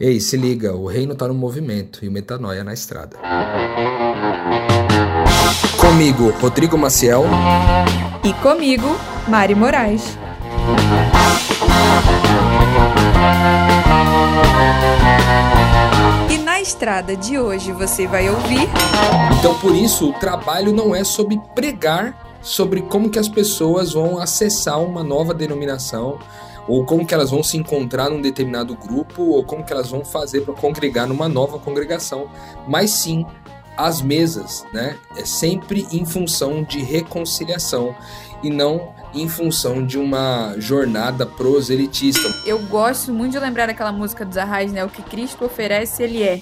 Ei, se liga, o reino tá no movimento e o metanoia na estrada. Comigo, Rodrigo Maciel. E comigo, Mari Moraes. E na estrada de hoje você vai ouvir. Então, por isso, o trabalho não é sobre pregar sobre como que as pessoas vão acessar uma nova denominação, ou como que elas vão se encontrar num determinado grupo, ou como que elas vão fazer para congregar numa nova congregação, mas sim as mesas, né? É sempre em função de reconciliação e não em função de uma jornada proselitista. Eu gosto muito de lembrar daquela música dos Arrais, né? O que Cristo oferece, ele é.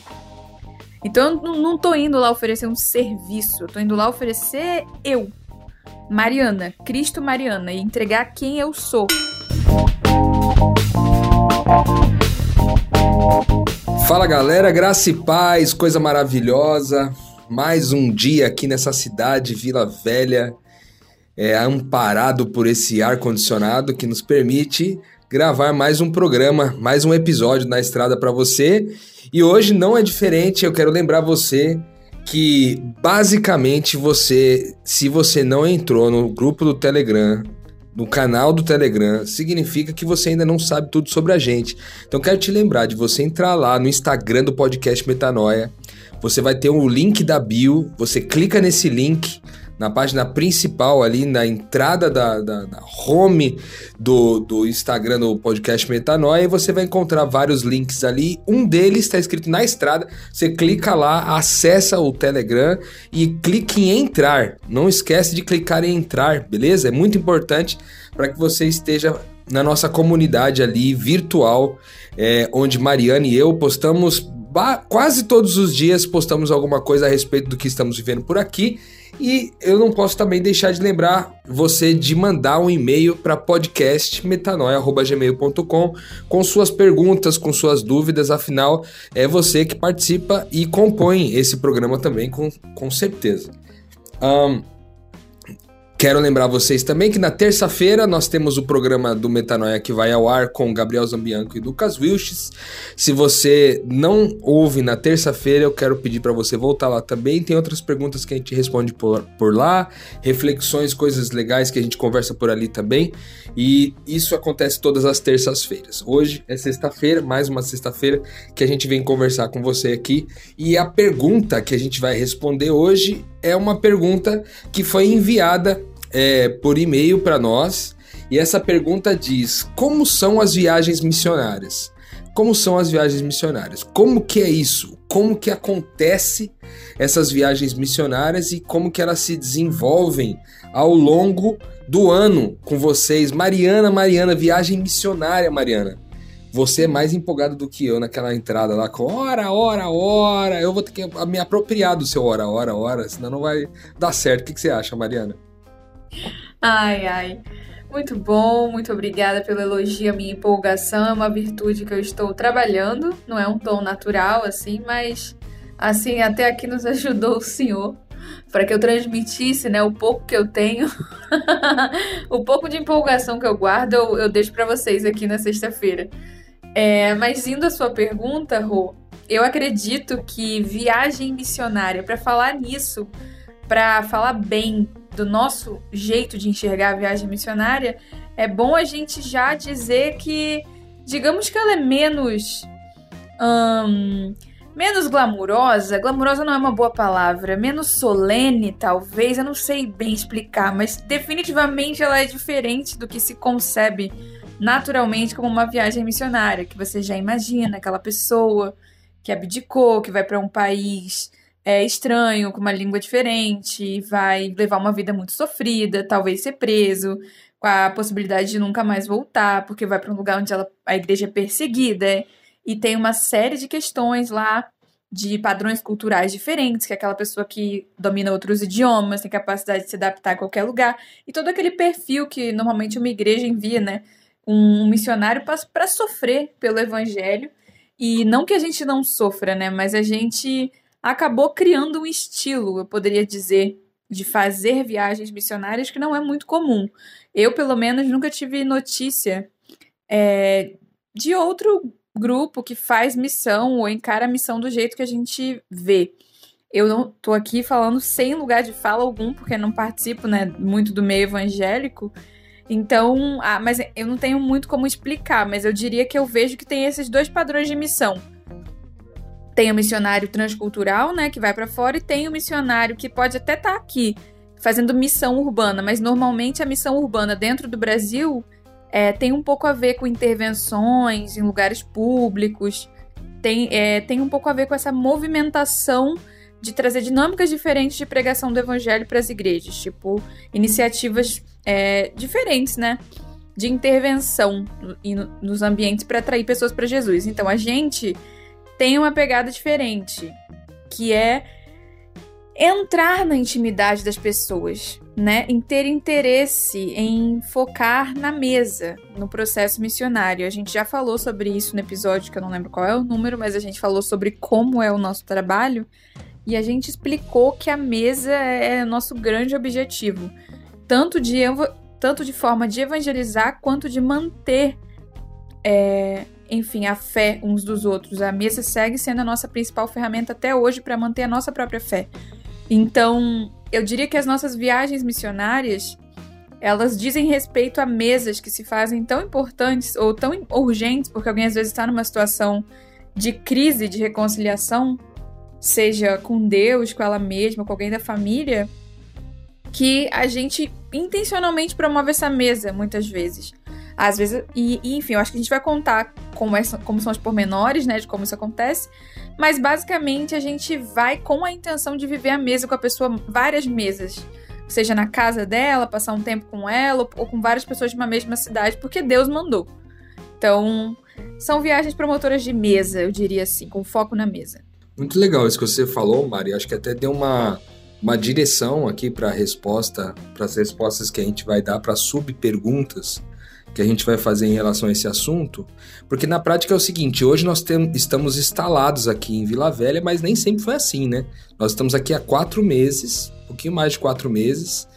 Então eu não tô indo lá oferecer um serviço, eu tô indo lá oferecer eu, Mariana, Cristo Mariana, e entregar quem eu sou. Fala galera, graça e paz, coisa maravilhosa. Mais um dia aqui nessa cidade, Vila Velha, é, amparado por esse ar-condicionado que nos permite gravar mais um programa, mais um episódio na estrada para você. E hoje não é diferente, eu quero lembrar você que basicamente você, se você não entrou no grupo do Telegram, no canal do Telegram, significa que você ainda não sabe tudo sobre a gente. Então quero te lembrar de você entrar lá no Instagram do podcast Metanoia. Você vai ter o um link da bio, você clica nesse link, na página principal ali, na entrada da, da, da home do, do Instagram do podcast Metanoia, e você vai encontrar vários links ali. Um deles está escrito na estrada. Você clica lá, acessa o Telegram e clique em entrar. Não esquece de clicar em entrar, beleza? É muito importante para que você esteja na nossa comunidade ali virtual, é, onde Mariana e eu postamos quase todos os dias postamos alguma coisa a respeito do que estamos vivendo por aqui e eu não posso também deixar de lembrar você de mandar um e-mail para podcastmetanoia.gmail.com com suas perguntas, com suas dúvidas, afinal é você que participa e compõe esse programa também, com, com certeza. Um, Quero lembrar vocês também que na terça-feira nós temos o programa do Metanoia que vai ao ar com Gabriel Zambianco e Lucas Wilches. Se você não ouve na terça-feira, eu quero pedir para você voltar lá também. Tem outras perguntas que a gente responde por, por lá, reflexões, coisas legais que a gente conversa por ali também. E isso acontece todas as terças-feiras. Hoje é sexta-feira, mais uma sexta-feira que a gente vem conversar com você aqui. E a pergunta que a gente vai responder hoje é uma pergunta que foi enviada é, por e-mail para nós e essa pergunta diz: como são as viagens missionárias? Como são as viagens missionárias? Como que é isso? Como que acontece essas viagens missionárias e como que elas se desenvolvem ao longo do ano com vocês? Mariana, Mariana, viagem missionária, Mariana. Você é mais empolgado do que eu naquela entrada lá com hora, hora, hora. Eu vou ter que me apropriar do seu hora, hora, hora, senão não vai dar certo. O que, que você acha, Mariana? Ai, ai. Muito bom, muito obrigada pelo elogio à minha empolgação. É uma virtude que eu estou trabalhando, não é um tom natural assim, mas assim até aqui nos ajudou o Senhor para que eu transmitisse, né, o pouco que eu tenho, o pouco de empolgação que eu guardo, eu, eu deixo para vocês aqui na sexta-feira. É, mas indo à sua pergunta, Rô, eu acredito que viagem missionária, para falar nisso, para falar bem do nosso jeito de enxergar a viagem missionária, é bom a gente já dizer que, digamos que ela é menos. Hum, menos glamurosa. Glamurosa não é uma boa palavra. Menos solene, talvez. Eu não sei bem explicar, mas definitivamente ela é diferente do que se concebe naturalmente como uma viagem missionária, que você já imagina aquela pessoa que abdicou, que vai para um país é estranho, com uma língua diferente, vai levar uma vida muito sofrida, talvez ser preso, com a possibilidade de nunca mais voltar, porque vai para um lugar onde ela, a igreja é perseguida, e tem uma série de questões lá de padrões culturais diferentes, que é aquela pessoa que domina outros idiomas, tem capacidade de se adaptar a qualquer lugar, e todo aquele perfil que normalmente uma igreja envia, né? Um missionário para sofrer pelo evangelho. E não que a gente não sofra, né? Mas a gente acabou criando um estilo, eu poderia dizer, de fazer viagens missionárias que não é muito comum. Eu, pelo menos, nunca tive notícia é, de outro grupo que faz missão ou encara a missão do jeito que a gente vê. Eu não tô aqui falando sem lugar de fala algum, porque não participo, né, muito do meio evangélico. Então, ah, mas eu não tenho muito como explicar, mas eu diria que eu vejo que tem esses dois padrões de missão. Tem o missionário transcultural, né, que vai para fora, e tem o missionário que pode até estar tá aqui fazendo missão urbana, mas normalmente a missão urbana dentro do Brasil é, tem um pouco a ver com intervenções em lugares públicos, tem, é, tem um pouco a ver com essa movimentação de trazer dinâmicas diferentes de pregação do evangelho para as igrejas, tipo iniciativas é, diferentes, né? De intervenção no, nos ambientes para atrair pessoas para Jesus. Então a gente tem uma pegada diferente, que é entrar na intimidade das pessoas, né? Em ter interesse em focar na mesa, no processo missionário. A gente já falou sobre isso no episódio, que eu não lembro qual é o número, mas a gente falou sobre como é o nosso trabalho e a gente explicou que a mesa é nosso grande objetivo, tanto de, tanto de forma de evangelizar quanto de manter. É, enfim, a fé uns dos outros. A mesa segue sendo a nossa principal ferramenta até hoje para manter a nossa própria fé. Então, eu diria que as nossas viagens missionárias, elas dizem respeito a mesas que se fazem tão importantes ou tão urgentes, porque alguém às vezes está numa situação de crise, de reconciliação, seja com Deus, com ela mesma, com alguém da família, que a gente intencionalmente promove essa mesa muitas vezes. Às vezes, e, enfim, eu acho que a gente vai contar como, é, como são os pormenores, né, de como isso acontece, mas basicamente a gente vai com a intenção de viver a mesa com a pessoa, várias mesas. Seja na casa dela, passar um tempo com ela, ou com várias pessoas de uma mesma cidade, porque Deus mandou. Então, são viagens promotoras de mesa, eu diria assim, com foco na mesa. Muito legal isso que você falou, Mari. Acho que até deu uma, uma direção aqui para a resposta, para as respostas que a gente vai dar para sub-perguntas que a gente vai fazer em relação a esse assunto, porque na prática é o seguinte: hoje nós estamos instalados aqui em Vila Velha, mas nem sempre foi assim, né? Nós estamos aqui há quatro meses, um pouquinho mais de quatro meses,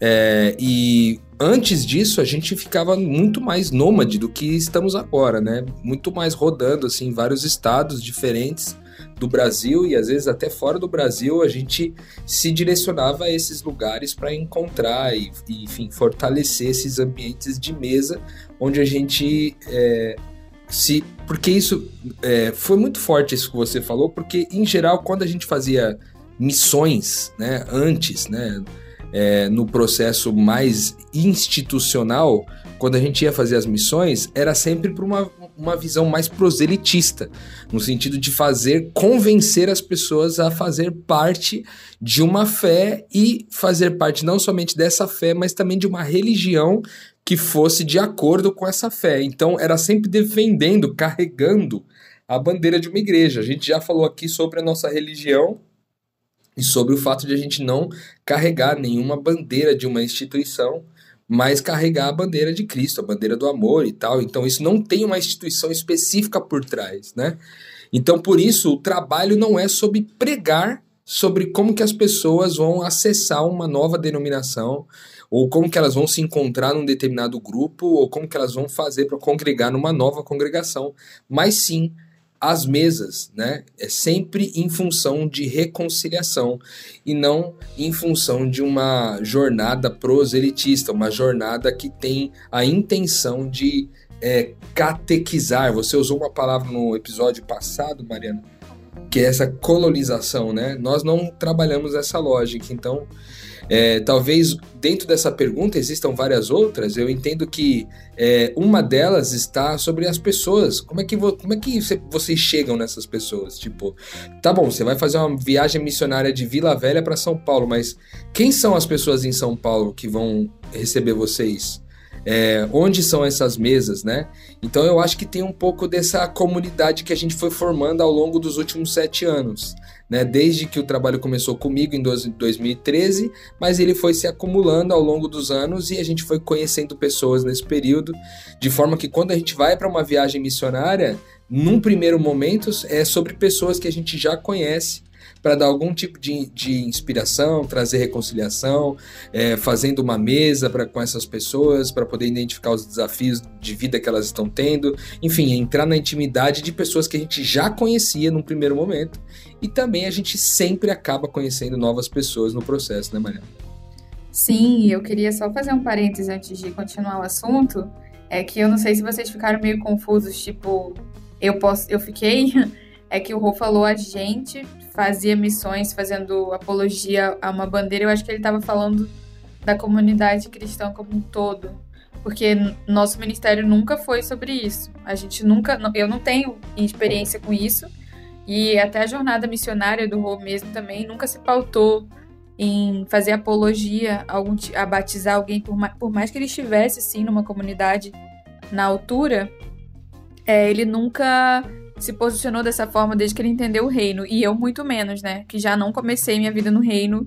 é, e antes disso a gente ficava muito mais nômade do que estamos agora, né? Muito mais rodando assim em vários estados diferentes do Brasil e às vezes até fora do Brasil, a gente se direcionava a esses lugares para encontrar e, e, enfim, fortalecer esses ambientes de mesa onde a gente é, se. Porque isso é, foi muito forte isso que você falou, porque em geral, quando a gente fazia missões, né, antes, né, é, no processo mais institucional, quando a gente ia fazer as missões, era sempre para uma, uma visão mais proselitista, no sentido de fazer convencer as pessoas a fazer parte de uma fé e fazer parte não somente dessa fé, mas também de uma religião que fosse de acordo com essa fé. Então era sempre defendendo, carregando a bandeira de uma igreja. A gente já falou aqui sobre a nossa religião e sobre o fato de a gente não carregar nenhuma bandeira de uma instituição mas carregar a bandeira de Cristo, a bandeira do amor e tal. Então isso não tem uma instituição específica por trás, né? Então por isso o trabalho não é sobre pregar sobre como que as pessoas vão acessar uma nova denominação, ou como que elas vão se encontrar num determinado grupo, ou como que elas vão fazer para congregar numa nova congregação, mas sim as mesas, né? É sempre em função de reconciliação e não em função de uma jornada proselitista, uma jornada que tem a intenção de é, catequizar. Você usou uma palavra no episódio passado, Mariana, que é essa colonização, né? Nós não trabalhamos essa lógica, então é, talvez dentro dessa pergunta existam várias outras. Eu entendo que é, uma delas está sobre as pessoas. Como é que, como é que vocês chegam nessas pessoas? Tipo, tá bom, você vai fazer uma viagem missionária de Vila Velha para São Paulo, mas quem são as pessoas em São Paulo que vão receber vocês? É, onde são essas mesas, né? Então eu acho que tem um pouco dessa comunidade que a gente foi formando ao longo dos últimos sete anos né? Desde que o trabalho começou comigo em 2013, mas ele foi se acumulando ao longo dos anos e a gente foi conhecendo pessoas nesse período, de forma que quando a gente vai para uma viagem missionária, num primeiro momento é sobre pessoas que a gente já conhece para dar algum tipo de, de inspiração, trazer reconciliação, é, fazendo uma mesa pra, com essas pessoas para poder identificar os desafios de vida que elas estão tendo, enfim, entrar na intimidade de pessoas que a gente já conhecia num primeiro momento e também a gente sempre acaba conhecendo novas pessoas no processo, né, Mariana? Sim, eu queria só fazer um parênteses antes de continuar o assunto. É que eu não sei se vocês ficaram meio confusos, tipo, eu posso, eu fiquei é que o Rô falou a gente fazia missões fazendo apologia a uma bandeira. Eu acho que ele estava falando da comunidade cristã como um todo, porque nosso ministério nunca foi sobre isso. A gente nunca, eu não tenho experiência com isso e até a jornada missionária do Rô mesmo também nunca se pautou em fazer apologia a, algum, a batizar alguém por mais, por mais que ele estivesse assim numa comunidade na altura, é, ele nunca se posicionou dessa forma desde que ele entendeu o reino. E eu muito menos, né? Que já não comecei minha vida no reino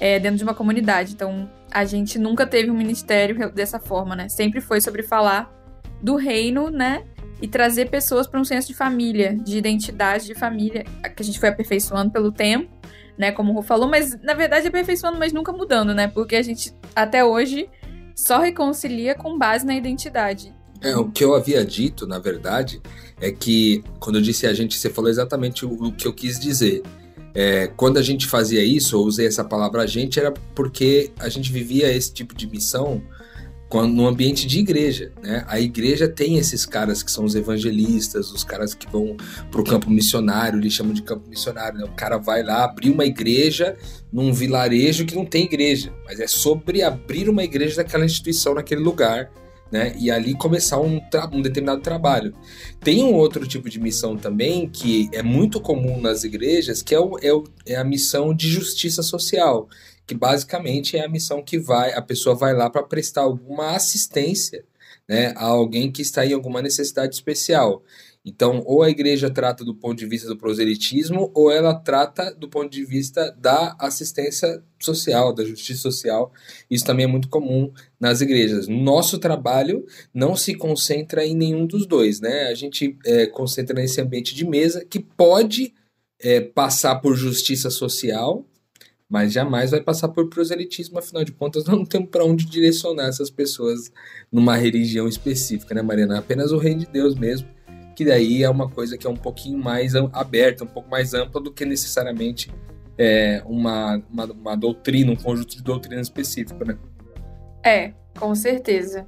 é, dentro de uma comunidade. Então, a gente nunca teve um ministério dessa forma, né? Sempre foi sobre falar do reino, né? E trazer pessoas para um senso de família, de identidade de família, que a gente foi aperfeiçoando pelo tempo, né? Como o Rô falou, mas na verdade aperfeiçoando, mas nunca mudando, né? Porque a gente até hoje só reconcilia com base na identidade. É, o que eu havia dito, na verdade, é que quando eu disse a gente, você falou exatamente o, o que eu quis dizer. É, quando a gente fazia isso, ou usei essa palavra a gente, era porque a gente vivia esse tipo de missão no ambiente de igreja, né? A igreja tem esses caras que são os evangelistas, os caras que vão para o campo missionário, eles chamam de campo missionário, né? O cara vai lá abrir uma igreja num vilarejo que não tem igreja, mas é sobre abrir uma igreja daquela instituição naquele lugar né? E ali começar um, um determinado trabalho. Tem um outro tipo de missão também que é muito comum nas igrejas, que é, o, é, o, é a missão de justiça social, que basicamente é a missão que vai, a pessoa vai lá para prestar alguma assistência né, a alguém que está em alguma necessidade especial. Então, ou a igreja trata do ponto de vista do proselitismo, ou ela trata do ponto de vista da assistência social, da justiça social. Isso também é muito comum nas igrejas. Nosso trabalho não se concentra em nenhum dos dois, né? A gente é, concentra nesse ambiente de mesa que pode é, passar por justiça social, mas jamais vai passar por proselitismo, afinal de contas, não temos para onde direcionar essas pessoas numa religião específica, né, Mariana? Apenas o reino de Deus mesmo que daí é uma coisa que é um pouquinho mais aberta, um pouco mais ampla do que necessariamente é, uma, uma, uma doutrina, um conjunto de doutrina específico, né? É, com certeza.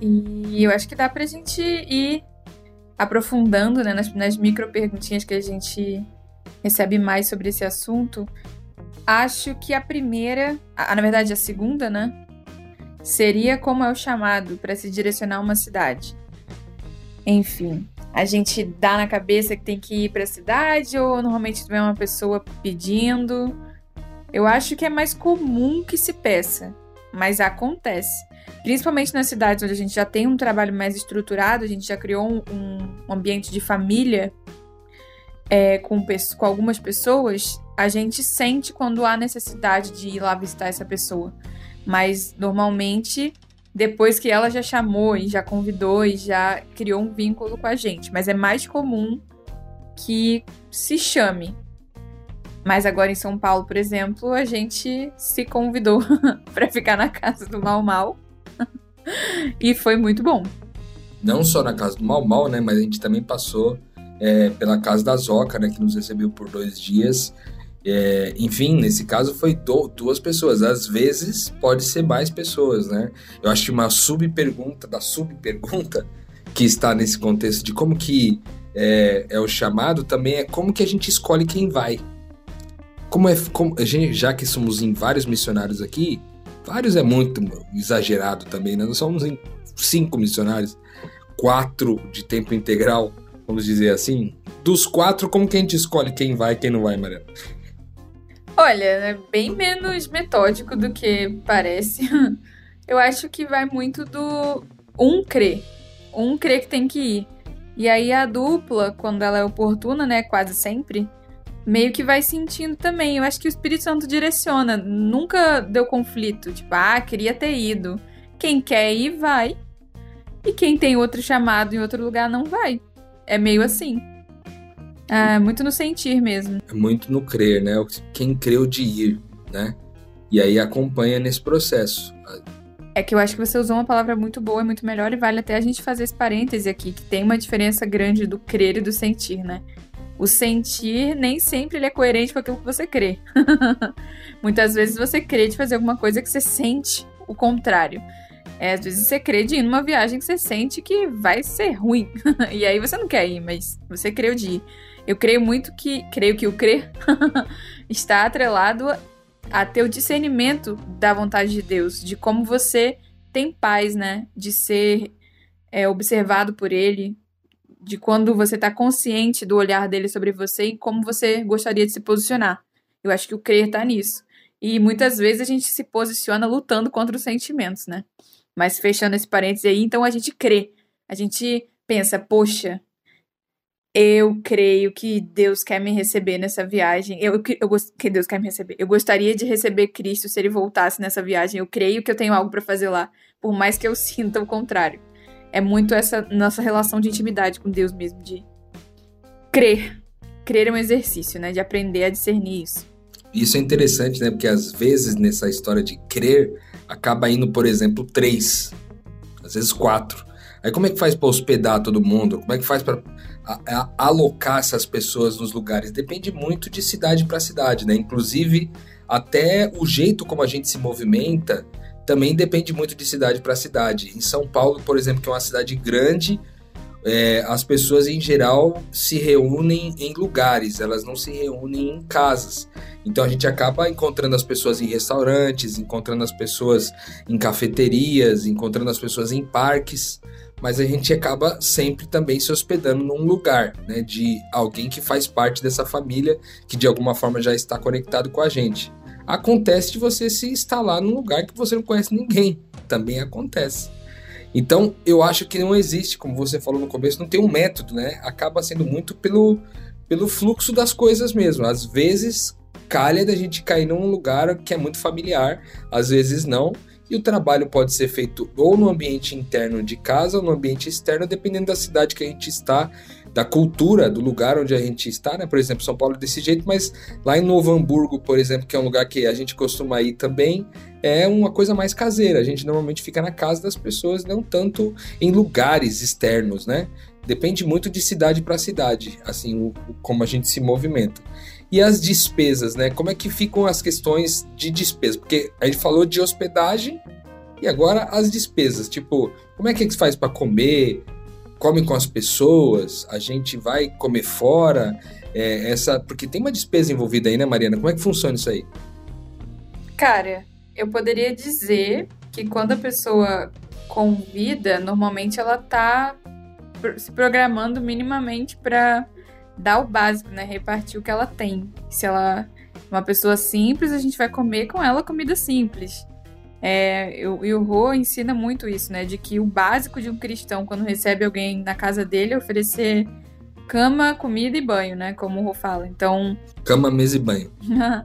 E eu acho que dá pra gente ir aprofundando né, nas, nas micro perguntinhas que a gente recebe mais sobre esse assunto. Acho que a primeira, a, na verdade a segunda, né? Seria como é o chamado para se direcionar a uma cidade. Enfim, a gente dá na cabeça que tem que ir para a cidade ou normalmente vem uma pessoa pedindo. Eu acho que é mais comum que se peça, mas acontece. Principalmente nas cidades onde a gente já tem um trabalho mais estruturado, a gente já criou um, um ambiente de família é, com, com algumas pessoas, a gente sente quando há necessidade de ir lá visitar essa pessoa. Mas normalmente depois que ela já chamou e já convidou e já criou um vínculo com a gente. Mas é mais comum que se chame. Mas agora em São Paulo, por exemplo, a gente se convidou para ficar na casa do Mal Mal. e foi muito bom. Não só na casa do Mal Mal, né? Mas a gente também passou é, pela casa da Zoca, né? Que nos recebeu por dois dias. É, enfim, nesse caso foi do, duas pessoas. Às vezes pode ser mais pessoas, né? Eu acho que uma subpergunta da subpergunta que está nesse contexto de como que é, é, o chamado também é como que a gente escolhe quem vai. Como é, como, gente, já que somos em vários missionários aqui, vários é muito exagerado também, né? Nós somos em cinco missionários, quatro de tempo integral, vamos dizer assim. Dos quatro, como que a gente escolhe quem vai e quem não vai, Mariana? Olha, é bem menos metódico do que parece. Eu acho que vai muito do um crer. Um crer que tem que ir. E aí a dupla, quando ela é oportuna, né, quase sempre, meio que vai sentindo também. Eu acho que o Espírito Santo direciona. Nunca deu conflito. Tipo, ah, queria ter ido. Quem quer ir, vai. E quem tem outro chamado em outro lugar, não vai. É meio assim. É, muito no sentir mesmo. É muito no crer, né? Quem creu de ir, né? E aí acompanha nesse processo. É que eu acho que você usou uma palavra muito boa e muito melhor, e vale até a gente fazer esse parêntese aqui, que tem uma diferença grande do crer e do sentir, né? O sentir nem sempre ele é coerente com aquilo que você crê. Muitas vezes você crê de fazer alguma coisa que você sente o contrário. É, às vezes você crê de ir numa viagem que você sente que vai ser ruim. e aí você não quer ir, mas você creu de ir. Eu creio muito que. Creio que o crer está atrelado a ter o discernimento da vontade de Deus, de como você tem paz, né? De ser é, observado por Ele, de quando você está consciente do olhar dele sobre você e como você gostaria de se posicionar. Eu acho que o crer está nisso. E muitas vezes a gente se posiciona lutando contra os sentimentos, né? Mas fechando esse parênteses aí, então a gente crê. A gente pensa, poxa, eu creio que Deus quer me receber nessa viagem. Eu, eu, que Deus quer me receber. Eu gostaria de receber Cristo se ele voltasse nessa viagem. Eu creio que eu tenho algo para fazer lá, por mais que eu sinta o contrário. É muito essa nossa relação de intimidade com Deus mesmo, de crer. Crer é um exercício, né? De aprender a discernir isso. Isso é interessante, né? Porque às vezes nessa história de crer, acaba indo, por exemplo, três, às vezes quatro. Aí como é que faz para hospedar todo mundo? Como é que faz para alocar essas pessoas nos lugares? Depende muito de cidade para cidade, né? Inclusive, até o jeito como a gente se movimenta também depende muito de cidade para cidade. Em São Paulo, por exemplo, que é uma cidade grande, é, as pessoas em geral se reúnem em lugares, elas não se reúnem em casas. Então a gente acaba encontrando as pessoas em restaurantes, encontrando as pessoas em cafeterias, encontrando as pessoas em parques, mas a gente acaba sempre também se hospedando num lugar, né, de alguém que faz parte dessa família, que de alguma forma já está conectado com a gente. Acontece de você se instalar num lugar que você não conhece ninguém, também acontece. Então, eu acho que não existe, como você falou no começo, não tem um método, né? Acaba sendo muito pelo, pelo fluxo das coisas mesmo. Às vezes, calha da gente cair num lugar que é muito familiar, às vezes não. E o trabalho pode ser feito ou no ambiente interno de casa ou no ambiente externo, dependendo da cidade que a gente está, da cultura do lugar onde a gente está, né? Por exemplo, São Paulo é desse jeito, mas lá em Novo Hamburgo, por exemplo, que é um lugar que a gente costuma ir também, é uma coisa mais caseira. A gente normalmente fica na casa das pessoas, não tanto em lugares externos, né? Depende muito de cidade para cidade, assim, o, como a gente se movimenta. E as despesas, né? Como é que ficam as questões de despesa? Porque a gente falou de hospedagem e agora as despesas. Tipo, como é que se faz para comer? come com as pessoas, a gente vai comer fora, é, essa porque tem uma despesa envolvida aí, né, Mariana? Como é que funciona isso aí? Cara, eu poderia dizer que quando a pessoa convida, normalmente ela tá se programando minimamente para dar o básico, né? Repartir o que ela tem. Se ela é uma pessoa simples, a gente vai comer com ela comida simples. É, eu, e o Rô ensina muito isso, né? De que o básico de um cristão, quando recebe alguém na casa dele, é oferecer cama, comida e banho, né? Como o Rô fala. Então. Cama, mesa e banho.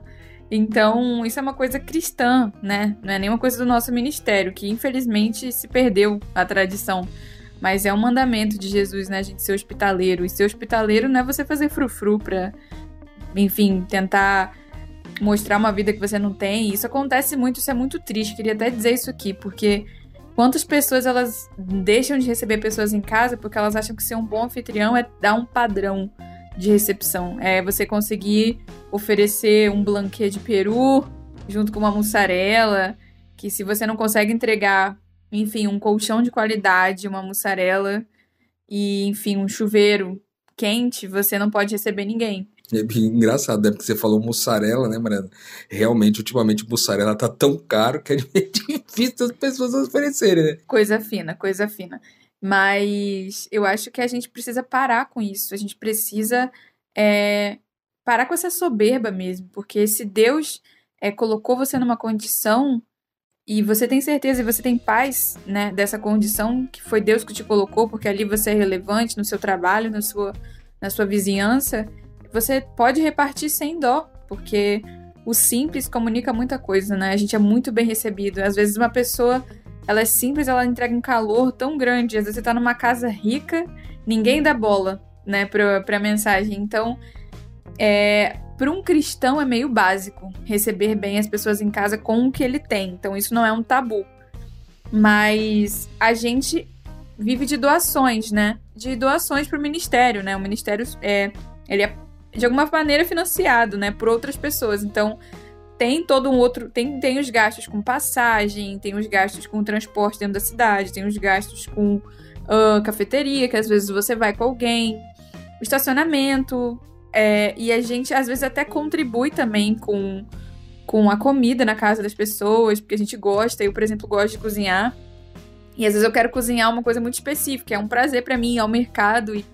então, isso é uma coisa cristã, né? Não é nenhuma coisa do nosso ministério, que infelizmente se perdeu a tradição. Mas é um mandamento de Jesus, né? A gente ser hospitaleiro. E ser hospitaleiro não é você fazer frufru pra, enfim, tentar mostrar uma vida que você não tem. Isso acontece muito, isso é muito triste. Queria até dizer isso aqui, porque quantas pessoas elas deixam de receber pessoas em casa porque elas acham que ser um bom anfitrião é dar um padrão de recepção. É você conseguir oferecer um blanquê de peru junto com uma mussarela, que se você não consegue entregar, enfim, um colchão de qualidade, uma mussarela e, enfim, um chuveiro quente, você não pode receber ninguém. É bem engraçado, né? Porque você falou mussarela, né, Mariana? Realmente, ultimamente, mussarela tá tão caro que é difícil as pessoas oferecerem, né? Coisa fina, coisa fina. Mas eu acho que a gente precisa parar com isso. A gente precisa é, parar com essa soberba mesmo. Porque se Deus é, colocou você numa condição e você tem certeza e você tem paz né, dessa condição que foi Deus que te colocou, porque ali você é relevante no seu trabalho, na sua, na sua vizinhança você pode repartir sem dó, porque o simples comunica muita coisa, né? A gente é muito bem recebido. Às vezes uma pessoa, ela é simples, ela entrega um calor tão grande. Às vezes você tá numa casa rica, ninguém dá bola. né, pra, pra mensagem. Então, é, para um cristão é meio básico receber bem as pessoas em casa com o que ele tem. Então, isso não é um tabu. Mas a gente vive de doações, né? De doações para o ministério, né? O ministério é, ele é de alguma maneira financiado, né, por outras pessoas. Então, tem todo um outro. Tem, tem os gastos com passagem, tem os gastos com transporte dentro da cidade, tem os gastos com uh, cafeteria, que às vezes você vai com alguém, o estacionamento. É, e a gente, às vezes, até contribui também com, com a comida na casa das pessoas, porque a gente gosta. Eu, por exemplo, gosto de cozinhar. E às vezes eu quero cozinhar uma coisa muito específica. É um prazer para mim ir ao mercado e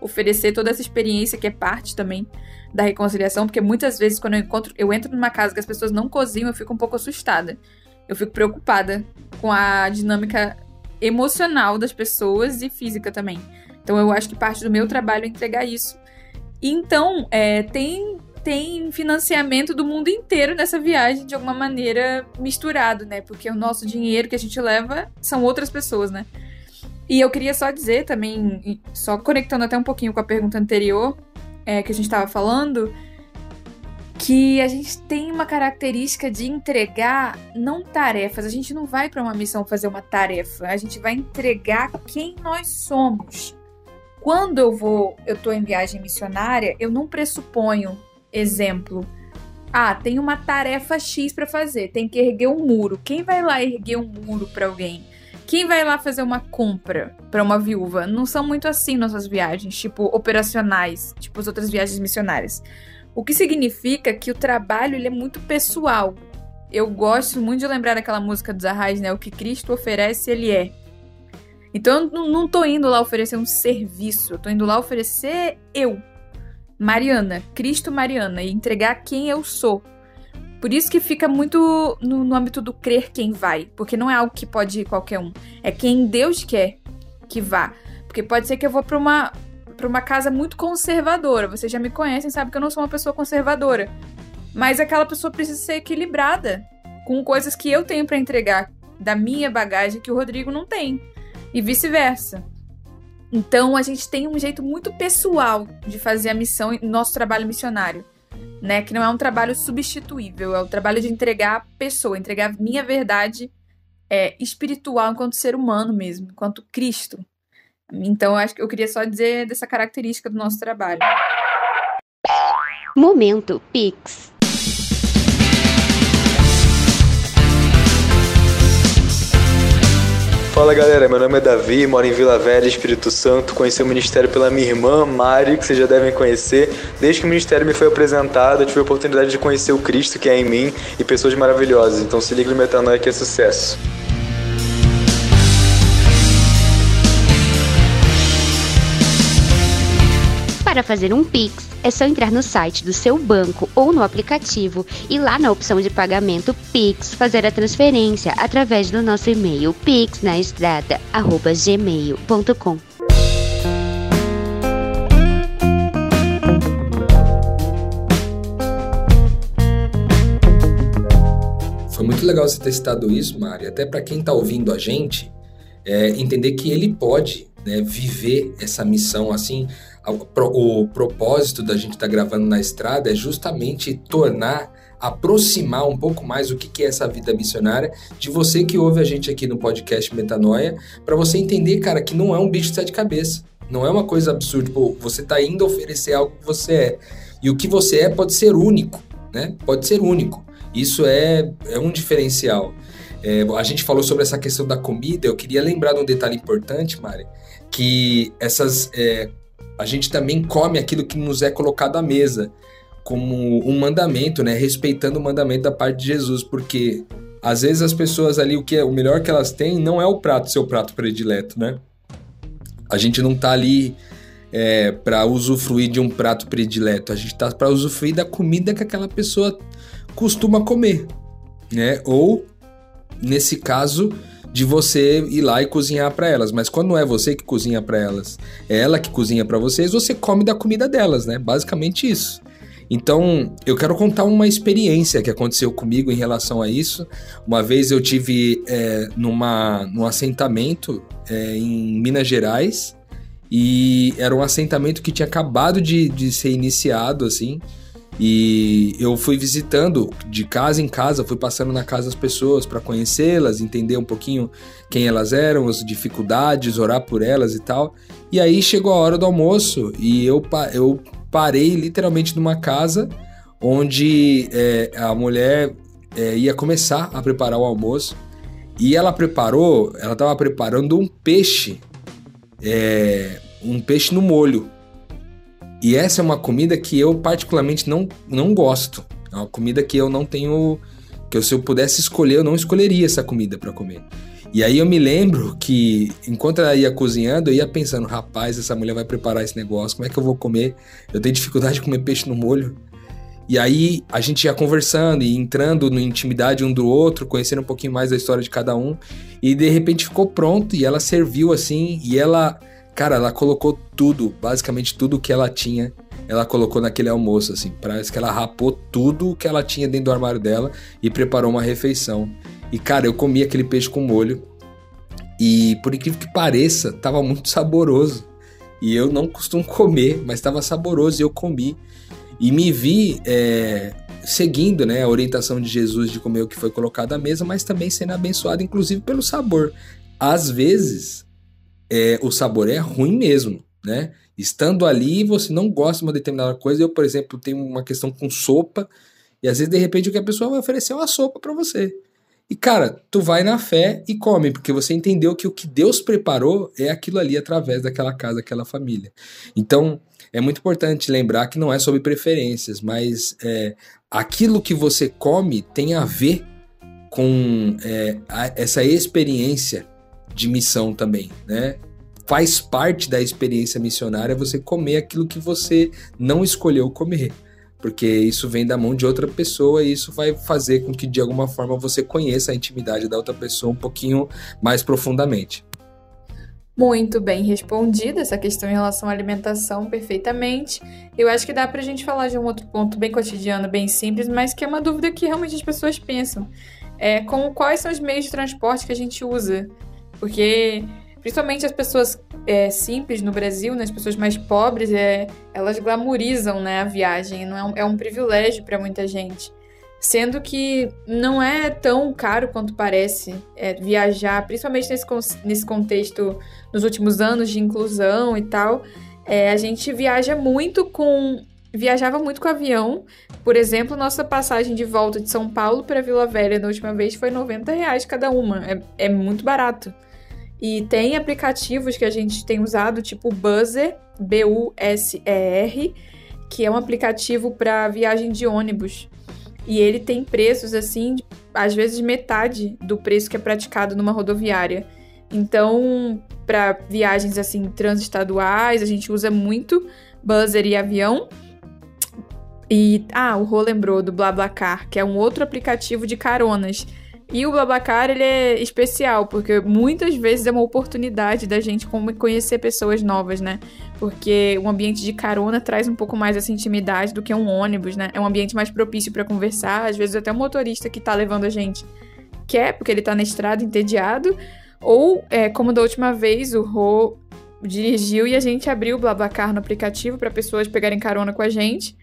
oferecer toda essa experiência que é parte também da reconciliação, porque muitas vezes quando eu encontro, eu entro numa casa que as pessoas não cozinham, eu fico um pouco assustada. Eu fico preocupada com a dinâmica emocional das pessoas e física também. Então eu acho que parte do meu trabalho é entregar isso. Então, é, tem tem financiamento do mundo inteiro nessa viagem de alguma maneira misturado, né? Porque o nosso dinheiro que a gente leva são outras pessoas, né? E eu queria só dizer também, só conectando até um pouquinho com a pergunta anterior é, que a gente estava falando, que a gente tem uma característica de entregar não tarefas. A gente não vai para uma missão fazer uma tarefa, a gente vai entregar quem nós somos. Quando eu vou, eu tô em viagem missionária, eu não pressuponho, exemplo, ah, tem uma tarefa X para fazer, tem que erguer um muro. Quem vai lá erguer um muro para alguém? Quem vai lá fazer uma compra para uma viúva? Não são muito assim nossas viagens, tipo operacionais, tipo as outras viagens missionárias. O que significa que o trabalho ele é muito pessoal. Eu gosto muito de lembrar daquela música dos Arrais, né? O que Cristo oferece, ele é. Então eu não tô indo lá oferecer um serviço, eu tô indo lá oferecer eu, Mariana, Cristo Mariana, e entregar quem eu sou. Por isso que fica muito no, no âmbito do crer quem vai, porque não é algo que pode ir qualquer um. É quem Deus quer que vá. Porque pode ser que eu vou para uma para uma casa muito conservadora. Vocês já me conhecem, sabem que eu não sou uma pessoa conservadora. Mas aquela pessoa precisa ser equilibrada com coisas que eu tenho para entregar da minha bagagem que o Rodrigo não tem e vice-versa. Então a gente tem um jeito muito pessoal de fazer a missão, nosso trabalho missionário né? Que não é um trabalho substituível, é o trabalho de entregar a pessoa, entregar a minha verdade é, espiritual enquanto ser humano mesmo, enquanto Cristo. Então, eu acho que eu queria só dizer dessa característica do nosso trabalho. Momento Pix. Fala galera, meu nome é Davi, moro em Vila Velha, Espírito Santo. Conheci o ministério pela minha irmã, Mari, que vocês já devem conhecer. Desde que o ministério me foi apresentado, eu tive a oportunidade de conhecer o Cristo que é em mim e pessoas maravilhosas. Então se liga no Metanoia que é sucesso. Para fazer um Pix, é só entrar no site do seu banco ou no aplicativo e lá na opção de pagamento Pix fazer a transferência através do nosso e-mail pixnaestrada@gmail.com. Foi muito legal você ter citado isso, Mari, até para quem está ouvindo a gente, é, entender que ele pode né, viver essa missão assim o propósito da gente estar tá gravando na estrada é justamente tornar, aproximar um pouco mais o que, é essa vida missionária de você que ouve a gente aqui no podcast Metanoia, para você entender, cara, que não é um bicho de sete cabeças. Não é uma coisa absurda, tipo, você está indo oferecer algo que você é. E o que você é pode ser único, né? Pode ser único. Isso é, é um diferencial. É, a gente falou sobre essa questão da comida, eu queria lembrar de um detalhe importante, Mari, que essas é, a gente também come aquilo que nos é colocado à mesa, como um mandamento, né? Respeitando o mandamento da parte de Jesus, porque às vezes as pessoas ali, o que é o melhor que elas têm não é o prato, seu prato predileto, né? A gente não tá ali é, para usufruir de um prato predileto, a gente tá para usufruir da comida que aquela pessoa costuma comer, né? Ou nesse caso, de você ir lá e cozinhar para elas. Mas quando não é você que cozinha para elas, é ela que cozinha para vocês, você come da comida delas, né? Basicamente isso. Então, eu quero contar uma experiência que aconteceu comigo em relação a isso. Uma vez eu tive é, numa, num assentamento é, em Minas Gerais E era um assentamento que tinha acabado de, de ser iniciado, assim. E eu fui visitando de casa em casa, fui passando na casa das pessoas para conhecê-las, entender um pouquinho quem elas eram, as dificuldades, orar por elas e tal. E aí chegou a hora do almoço e eu, eu parei literalmente numa casa onde é, a mulher é, ia começar a preparar o almoço. E ela preparou, ela estava preparando um peixe, é, um peixe no molho. E essa é uma comida que eu particularmente não, não gosto. É uma comida que eu não tenho. Que se eu pudesse escolher, eu não escolheria essa comida para comer. E aí eu me lembro que, enquanto ela ia cozinhando, eu ia pensando, rapaz, essa mulher vai preparar esse negócio, como é que eu vou comer? Eu tenho dificuldade de comer peixe no molho. E aí a gente ia conversando e entrando na intimidade um do outro, conhecendo um pouquinho mais da história de cada um. E de repente ficou pronto e ela serviu assim, e ela Cara, ela colocou tudo, basicamente tudo que ela tinha, ela colocou naquele almoço, assim. Parece que ela rapou tudo que ela tinha dentro do armário dela e preparou uma refeição. E, cara, eu comi aquele peixe com molho. E, por incrível que pareça, tava muito saboroso. E eu não costumo comer, mas estava saboroso e eu comi. E me vi é, seguindo né, a orientação de Jesus de comer o que foi colocado à mesa, mas também sendo abençoado, inclusive pelo sabor. Às vezes, é, o sabor é ruim mesmo, né? Estando ali, você não gosta de uma determinada coisa. Eu, por exemplo, tenho uma questão com sopa, e às vezes, de repente, o que a pessoa vai oferecer é uma sopa para você. E, cara, tu vai na fé e come, porque você entendeu que o que Deus preparou é aquilo ali através daquela casa, daquela família. Então, é muito importante lembrar que não é sobre preferências, mas é, aquilo que você come tem a ver com é, a, essa experiência de missão também, né? Faz parte da experiência missionária você comer aquilo que você não escolheu comer, porque isso vem da mão de outra pessoa e isso vai fazer com que de alguma forma você conheça a intimidade da outra pessoa um pouquinho mais profundamente. Muito bem respondida essa questão em relação à alimentação, perfeitamente. Eu acho que dá pra gente falar de um outro ponto bem cotidiano, bem simples, mas que é uma dúvida que realmente as pessoas pensam. É, com quais são os meios de transporte que a gente usa porque, principalmente as pessoas é, simples no Brasil, né, as pessoas mais pobres, é, elas glamorizam né, a viagem. Não é, um, é um privilégio para muita gente. Sendo que não é tão caro quanto parece é, viajar, principalmente nesse, nesse contexto nos últimos anos de inclusão e tal. É, a gente viaja muito com. Viajava muito com avião. Por exemplo, nossa passagem de volta de São Paulo para Vila Velha na última vez foi 90 reais cada uma. É, é muito barato. E tem aplicativos que a gente tem usado, tipo Buzzer, B-U-S-E-R, que é um aplicativo para viagem de ônibus. E ele tem preços assim, às vezes metade do preço que é praticado numa rodoviária. Então, para viagens assim transestaduais, a gente usa muito Buzzer e avião. E ah, o Rô lembrou do BlaBlaCar, que é um outro aplicativo de caronas e o Babacar, ele é especial, porque muitas vezes é uma oportunidade da gente conhecer pessoas novas, né? Porque o ambiente de carona traz um pouco mais essa intimidade do que um ônibus, né? É um ambiente mais propício para conversar, às vezes até o motorista que tá levando a gente quer, porque ele tá na estrada entediado, ou, é, como da última vez, o Rô dirigiu e a gente abriu o Blabacar no aplicativo para pessoas pegarem carona com a gente.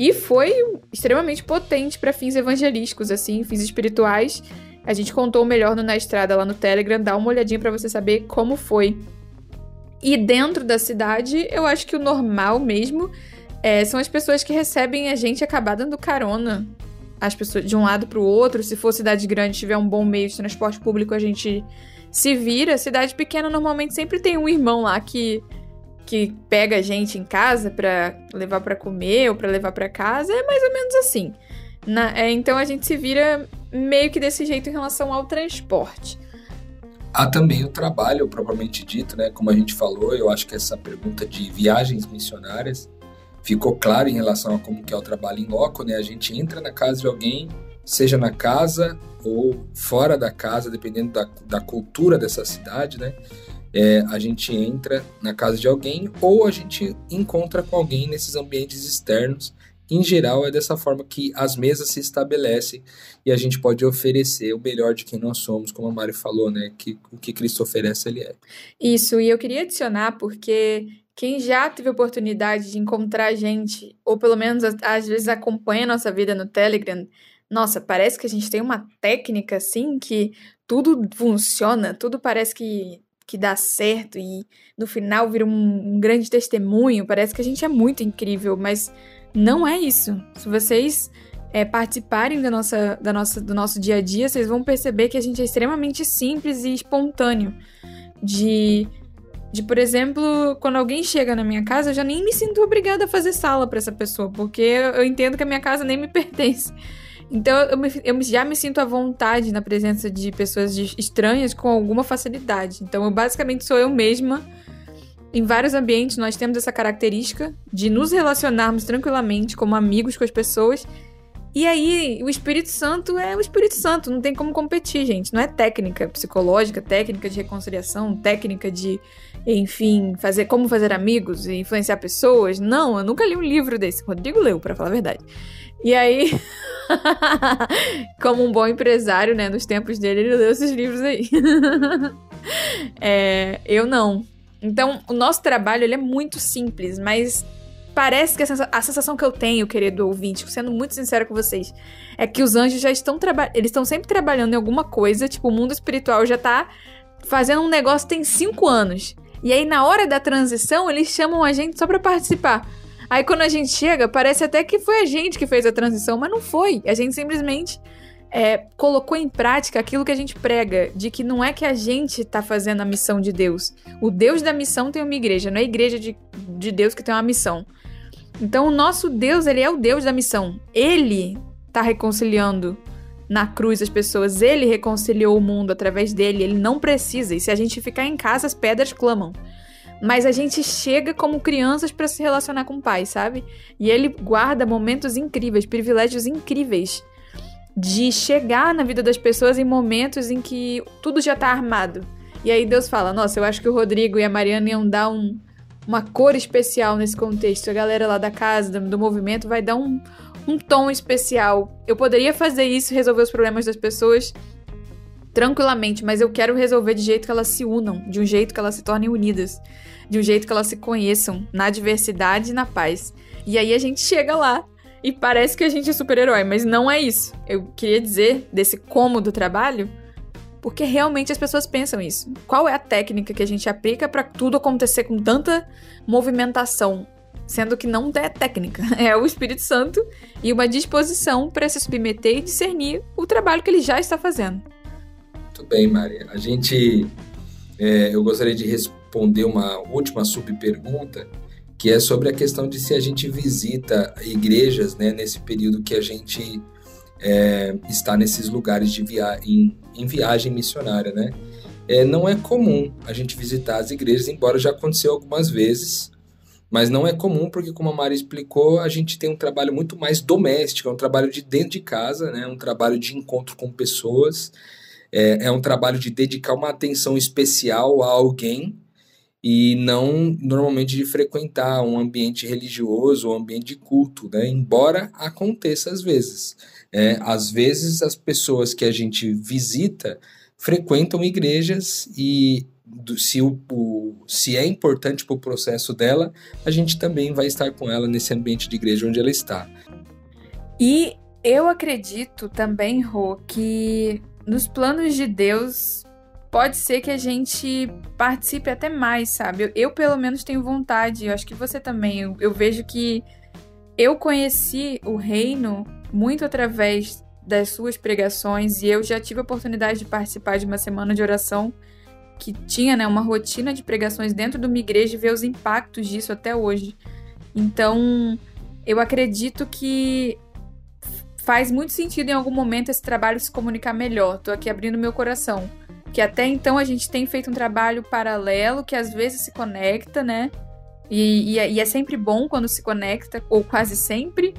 E foi extremamente potente para fins evangelísticos, assim, fins espirituais. A gente contou melhor no Na Estrada lá no Telegram, dá uma olhadinha para você saber como foi. E dentro da cidade, eu acho que o normal mesmo é, são as pessoas que recebem a gente acabar dando carona. As pessoas de um lado para o outro. Se for cidade grande, tiver um bom meio de transporte público, a gente se vira. Cidade pequena normalmente sempre tem um irmão lá que que pega a gente em casa para levar para comer ou para levar para casa, é mais ou menos assim. Na, é, então a gente se vira meio que desse jeito em relação ao transporte. Há também o trabalho propriamente dito, né? Como a gente falou, eu acho que essa pergunta de viagens missionárias ficou claro em relação a como que é o trabalho em loco, né? A gente entra na casa de alguém, seja na casa ou fora da casa, dependendo da, da cultura dessa cidade, né? É, a gente entra na casa de alguém ou a gente encontra com alguém nesses ambientes externos em geral, é dessa forma que as mesas se estabelecem e a gente pode oferecer o melhor de quem nós somos, como a Mari falou, né? Que o que Cristo oferece, ele é. Isso, e eu queria adicionar, porque quem já teve oportunidade de encontrar gente, ou pelo menos às vezes acompanha a nossa vida no Telegram, nossa, parece que a gente tem uma técnica assim que tudo funciona, tudo parece que que dá certo e no final vira um, um grande testemunho. Parece que a gente é muito incrível, mas não é isso. Se vocês é, participarem da nossa, da nossa, do nosso dia a dia, vocês vão perceber que a gente é extremamente simples e espontâneo. De, de por exemplo, quando alguém chega na minha casa, eu já nem me sinto obrigada a fazer sala para essa pessoa, porque eu entendo que a minha casa nem me pertence. Então eu, me, eu já me sinto à vontade na presença de pessoas de, estranhas com alguma facilidade. Então eu basicamente sou eu mesma. Em vários ambientes nós temos essa característica de nos relacionarmos tranquilamente como amigos com as pessoas. E aí, o Espírito Santo é o Espírito Santo, não tem como competir, gente. Não é técnica psicológica, técnica de reconciliação, técnica de, enfim, fazer como fazer amigos e influenciar pessoas. Não, eu nunca li um livro desse. Rodrigo leu, para falar a verdade. E aí, como um bom empresário, né, nos tempos dele, ele leu esses livros aí. é, eu não. Então, o nosso trabalho ele é muito simples, mas parece que a sensação que eu tenho, querido ouvinte, sendo muito sincero com vocês, é que os anjos já estão trabalhando. Eles estão sempre trabalhando em alguma coisa, tipo, o mundo espiritual já tá fazendo um negócio tem cinco anos. E aí, na hora da transição, eles chamam a gente só pra participar. Aí quando a gente chega, parece até que foi a gente que fez a transição, mas não foi. A gente simplesmente é, colocou em prática aquilo que a gente prega, de que não é que a gente está fazendo a missão de Deus. O Deus da missão tem uma igreja, não é a igreja de, de Deus que tem uma missão. Então o nosso Deus, ele é o Deus da missão. Ele está reconciliando na cruz as pessoas, ele reconciliou o mundo através dele, ele não precisa. E se a gente ficar em casa, as pedras clamam. Mas a gente chega como crianças para se relacionar com o pai, sabe? E ele guarda momentos incríveis, privilégios incríveis de chegar na vida das pessoas em momentos em que tudo já tá armado. E aí Deus fala: Nossa, eu acho que o Rodrigo e a Mariana iam dar um, uma cor especial nesse contexto. A galera lá da casa, do, do movimento, vai dar um, um tom especial. Eu poderia fazer isso, resolver os problemas das pessoas tranquilamente, mas eu quero resolver de jeito que elas se unam, de um jeito que elas se tornem unidas de um jeito que elas se conheçam na diversidade e na paz. E aí a gente chega lá e parece que a gente é super-herói, mas não é isso. Eu queria dizer desse como do trabalho, porque realmente as pessoas pensam isso. Qual é a técnica que a gente aplica para tudo acontecer com tanta movimentação? Sendo que não é técnica, é o Espírito Santo e uma disposição para se submeter e discernir o trabalho que ele já está fazendo. Muito bem, Maria. A gente. É, eu gostaria de responder uma última subpergunta, que é sobre a questão de se a gente visita igrejas né, nesse período que a gente é, está nesses lugares de via em, em viagem missionária. Né? É, não é comum a gente visitar as igrejas, embora já aconteceu algumas vezes, mas não é comum porque, como a Mari explicou, a gente tem um trabalho muito mais doméstico, é um trabalho de dentro de casa, né? um trabalho de encontro com pessoas, é, é um trabalho de dedicar uma atenção especial a alguém e não normalmente de frequentar um ambiente religioso ou um ambiente de culto, né? embora aconteça às vezes. É, às vezes as pessoas que a gente visita frequentam igrejas e se, o, o se é importante para o processo dela, a gente também vai estar com ela nesse ambiente de igreja onde ela está. E eu acredito também, Rô, que nos planos de Deus pode ser que a gente participe até mais, sabe? Eu, eu pelo menos tenho vontade, eu acho que você também. Eu, eu vejo que eu conheci o reino muito através das suas pregações e eu já tive a oportunidade de participar de uma semana de oração que tinha né, uma rotina de pregações dentro de uma igreja e ver os impactos disso até hoje. Então, eu acredito que faz muito sentido em algum momento esse trabalho se comunicar melhor. Tô aqui abrindo meu coração que até então a gente tem feito um trabalho paralelo que às vezes se conecta, né? E, e, é, e é sempre bom quando se conecta, ou quase sempre.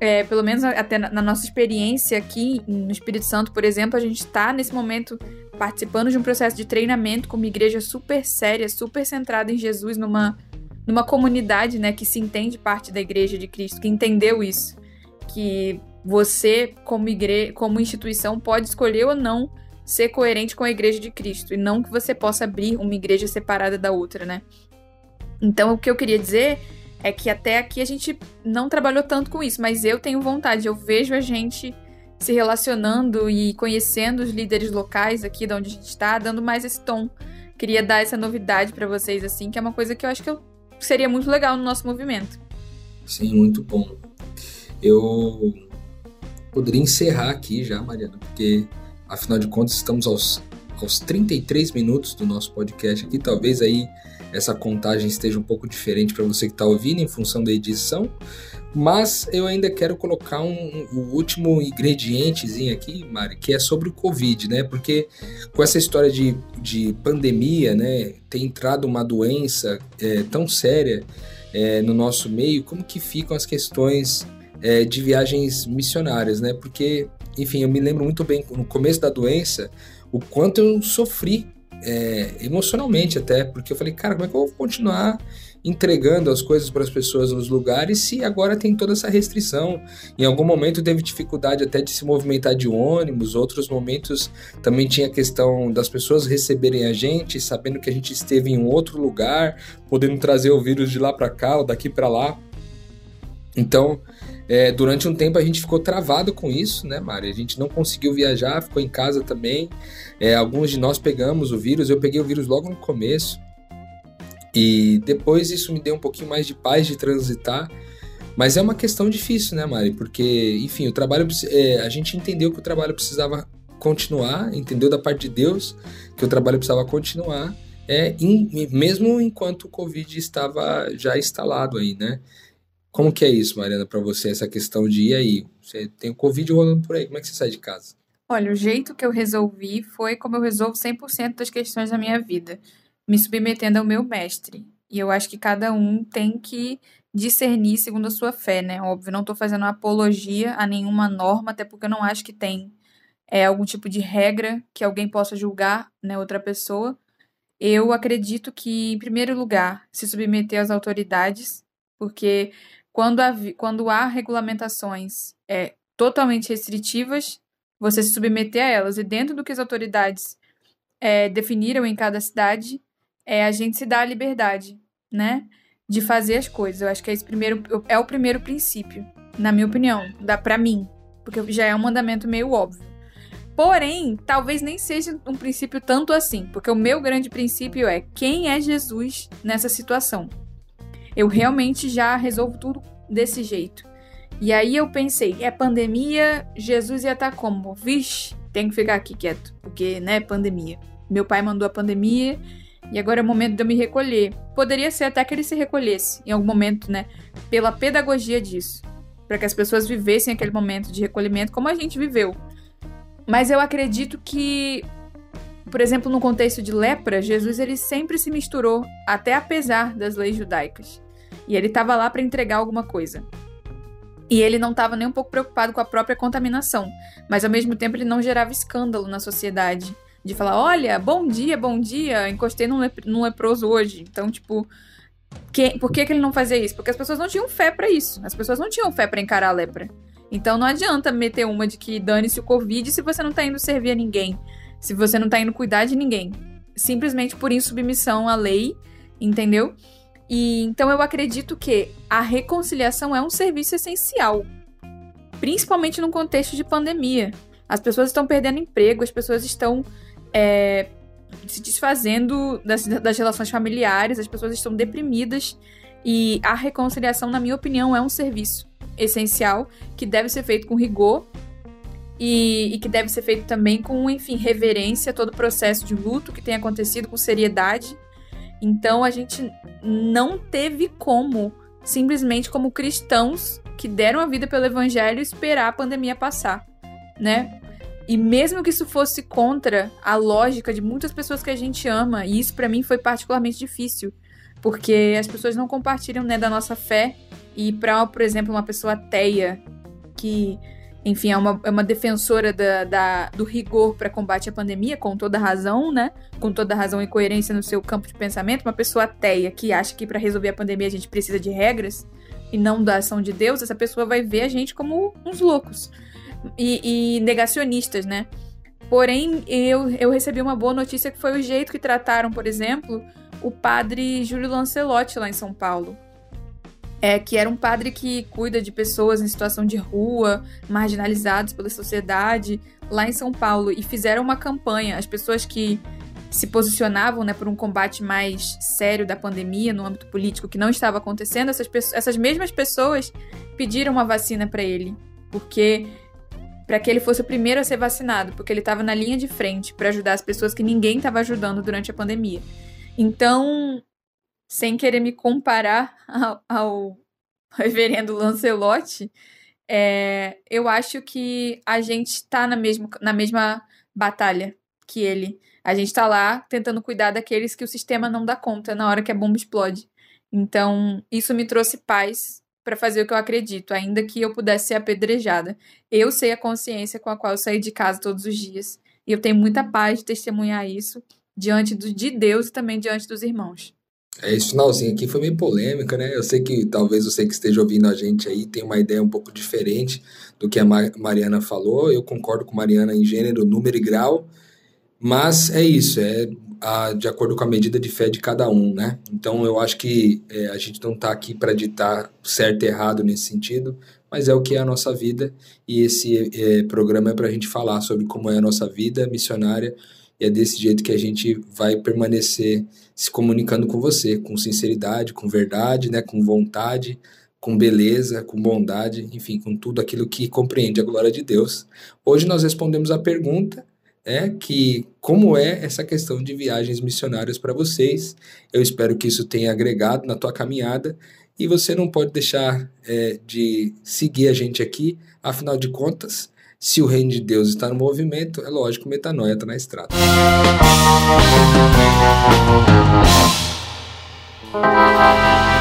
É, pelo menos até na, na, nossa experiência aqui no Espírito Santo, por exemplo, a gente está nesse momento participando de um processo de treinamento com uma igreja super séria, super centrada em Jesus, numa, numa comunidade, né, que se entende parte da igreja de Cristo, que entendeu isso, que você como igreja, como instituição pode escolher ou não ser coerente com a igreja de Cristo e não que você possa abrir uma igreja separada da outra, né? Então, o que eu queria dizer é que até aqui a gente não trabalhou tanto com isso, mas eu tenho vontade, eu vejo a gente se relacionando e conhecendo os líderes locais aqui de onde a gente está, dando mais esse tom. Queria dar essa novidade para vocês, assim, que é uma coisa que eu acho que eu, seria muito legal no nosso movimento. Sim, muito bom. Eu poderia encerrar aqui já, Mariana, porque afinal de contas estamos aos, aos 33 minutos do nosso podcast aqui, talvez aí essa contagem esteja um pouco diferente para você que está ouvindo em função da edição, mas eu ainda quero colocar um, um, último ingredientezinho aqui, Mari, que é sobre o Covid, né? Porque com essa história de, de pandemia, né, tem entrado uma doença é, tão séria é, no nosso meio, como que ficam as questões é, de viagens missionárias, né? Porque, enfim, eu me lembro muito bem no começo da doença o quanto eu sofri é, emocionalmente até, porque eu falei, cara, como é que eu vou continuar entregando as coisas para as pessoas nos lugares se agora tem toda essa restrição? Em algum momento teve dificuldade até de se movimentar de ônibus, outros momentos também tinha a questão das pessoas receberem a gente, sabendo que a gente esteve em um outro lugar, podendo trazer o vírus de lá para cá ou daqui para lá. Então, é, durante um tempo a gente ficou travado com isso, né, Mari? A gente não conseguiu viajar, ficou em casa também. É, alguns de nós pegamos o vírus, eu peguei o vírus logo no começo. E depois isso me deu um pouquinho mais de paz de transitar. Mas é uma questão difícil, né, Mari? Porque, enfim, o trabalho. É, a gente entendeu que o trabalho precisava continuar, entendeu da parte de Deus que o trabalho precisava continuar, é, in, mesmo enquanto o Covid estava já instalado aí, né? Como que é isso, Mariana, para você, essa questão de ir aí? Você tem o Covid rolando por aí, como é que você sai de casa? Olha, o jeito que eu resolvi foi como eu resolvo 100% das questões da minha vida, me submetendo ao meu mestre. E eu acho que cada um tem que discernir segundo a sua fé, né? Óbvio, não estou fazendo apologia a nenhuma norma, até porque eu não acho que tem é, algum tipo de regra que alguém possa julgar né, outra pessoa. Eu acredito que, em primeiro lugar, se submeter às autoridades, porque quando há, quando há regulamentações é, totalmente restritivas, você se submeter a elas. E dentro do que as autoridades é, definiram em cada cidade, é, a gente se dá a liberdade, né? De fazer as coisas. Eu acho que é, esse primeiro, é o primeiro princípio, na minha opinião, dá para mim, porque já é um mandamento meio óbvio. Porém, talvez nem seja um princípio tanto assim, porque o meu grande princípio é quem é Jesus nessa situação. Eu realmente já resolvo tudo desse jeito. E aí eu pensei, é pandemia, Jesus ia estar tá como? Vixe, tem que ficar aqui quieto, porque, né, pandemia. Meu pai mandou a pandemia e agora é o momento de eu me recolher. Poderia ser até que ele se recolhesse em algum momento, né, pela pedagogia disso, para que as pessoas vivessem aquele momento de recolhimento como a gente viveu. Mas eu acredito que por exemplo, no contexto de lepra, Jesus ele sempre se misturou, até apesar das leis judaicas. E ele estava lá para entregar alguma coisa. E ele não estava nem um pouco preocupado com a própria contaminação, mas ao mesmo tempo ele não gerava escândalo na sociedade. De falar, olha, bom dia, bom dia, encostei num, num leproso hoje. Então, tipo, que, por que, que ele não fazia isso? Porque as pessoas não tinham fé para isso. As pessoas não tinham fé para encarar a lepra. Então não adianta meter uma de que dane-se o Covid se você não tá indo servir a ninguém. Se você não tá indo cuidar de ninguém. Simplesmente por insubmissão à lei, entendeu? E então eu acredito que a reconciliação é um serviço essencial, principalmente no contexto de pandemia. As pessoas estão perdendo emprego, as pessoas estão é, se desfazendo das, das relações familiares, as pessoas estão deprimidas e a reconciliação, na minha opinião, é um serviço essencial que deve ser feito com rigor e, e, que deve ser feito também com, enfim, reverência a todo o processo de luto que tem acontecido, com seriedade então a gente não teve como, simplesmente como cristãos que deram a vida pelo evangelho, esperar a pandemia passar, né? E mesmo que isso fosse contra a lógica de muitas pessoas que a gente ama, e isso para mim foi particularmente difícil, porque as pessoas não compartilham né, da nossa fé, e para, por exemplo, uma pessoa ateia que enfim, é uma, é uma defensora da, da do rigor para combate à pandemia, com toda razão, né? Com toda razão e coerência no seu campo de pensamento. Uma pessoa ateia que acha que para resolver a pandemia a gente precisa de regras e não da ação de Deus, essa pessoa vai ver a gente como uns loucos e, e negacionistas, né? Porém, eu, eu recebi uma boa notícia que foi o jeito que trataram, por exemplo, o padre Júlio Lancelotti lá em São Paulo é, que era um padre que cuida de pessoas em situação de rua, marginalizados pela sociedade, lá em São Paulo, e fizeram uma campanha. As pessoas que se posicionavam né, por um combate mais sério da pandemia no âmbito político que não estava acontecendo, essas, essas mesmas pessoas pediram uma vacina para ele, porque para que ele fosse o primeiro a ser vacinado, porque ele estava na linha de frente para ajudar as pessoas que ninguém estava ajudando durante a pandemia. Então, sem querer me comparar ao, ao reverendo Lancelotti, é, eu acho que a gente está na mesma, na mesma batalha que ele. A gente está lá tentando cuidar daqueles que o sistema não dá conta na hora que a bomba explode. Então, isso me trouxe paz para fazer o que eu acredito, ainda que eu pudesse ser apedrejada. Eu sei a consciência com a qual eu saí de casa todos os dias. E eu tenho muita paz de testemunhar isso diante do, de Deus e também diante dos irmãos. É, esse finalzinho aqui foi meio polêmico, né? Eu sei que talvez você que esteja ouvindo a gente aí tenha uma ideia um pouco diferente do que a Mariana falou. Eu concordo com Mariana em gênero, número e grau, mas é isso, é a, de acordo com a medida de fé de cada um, né? Então eu acho que é, a gente não está aqui para ditar certo e errado nesse sentido, mas é o que é a nossa vida e esse é, programa é para a gente falar sobre como é a nossa vida missionária e é desse jeito que a gente vai permanecer se comunicando com você, com sinceridade, com verdade, né, com vontade, com beleza, com bondade, enfim, com tudo aquilo que compreende a glória de Deus. Hoje nós respondemos a pergunta é que como é essa questão de viagens missionárias para vocês. Eu espero que isso tenha agregado na tua caminhada e você não pode deixar é, de seguir a gente aqui, afinal de contas, se o reino de Deus está no movimento, é lógico, metanoia está na estrada. Música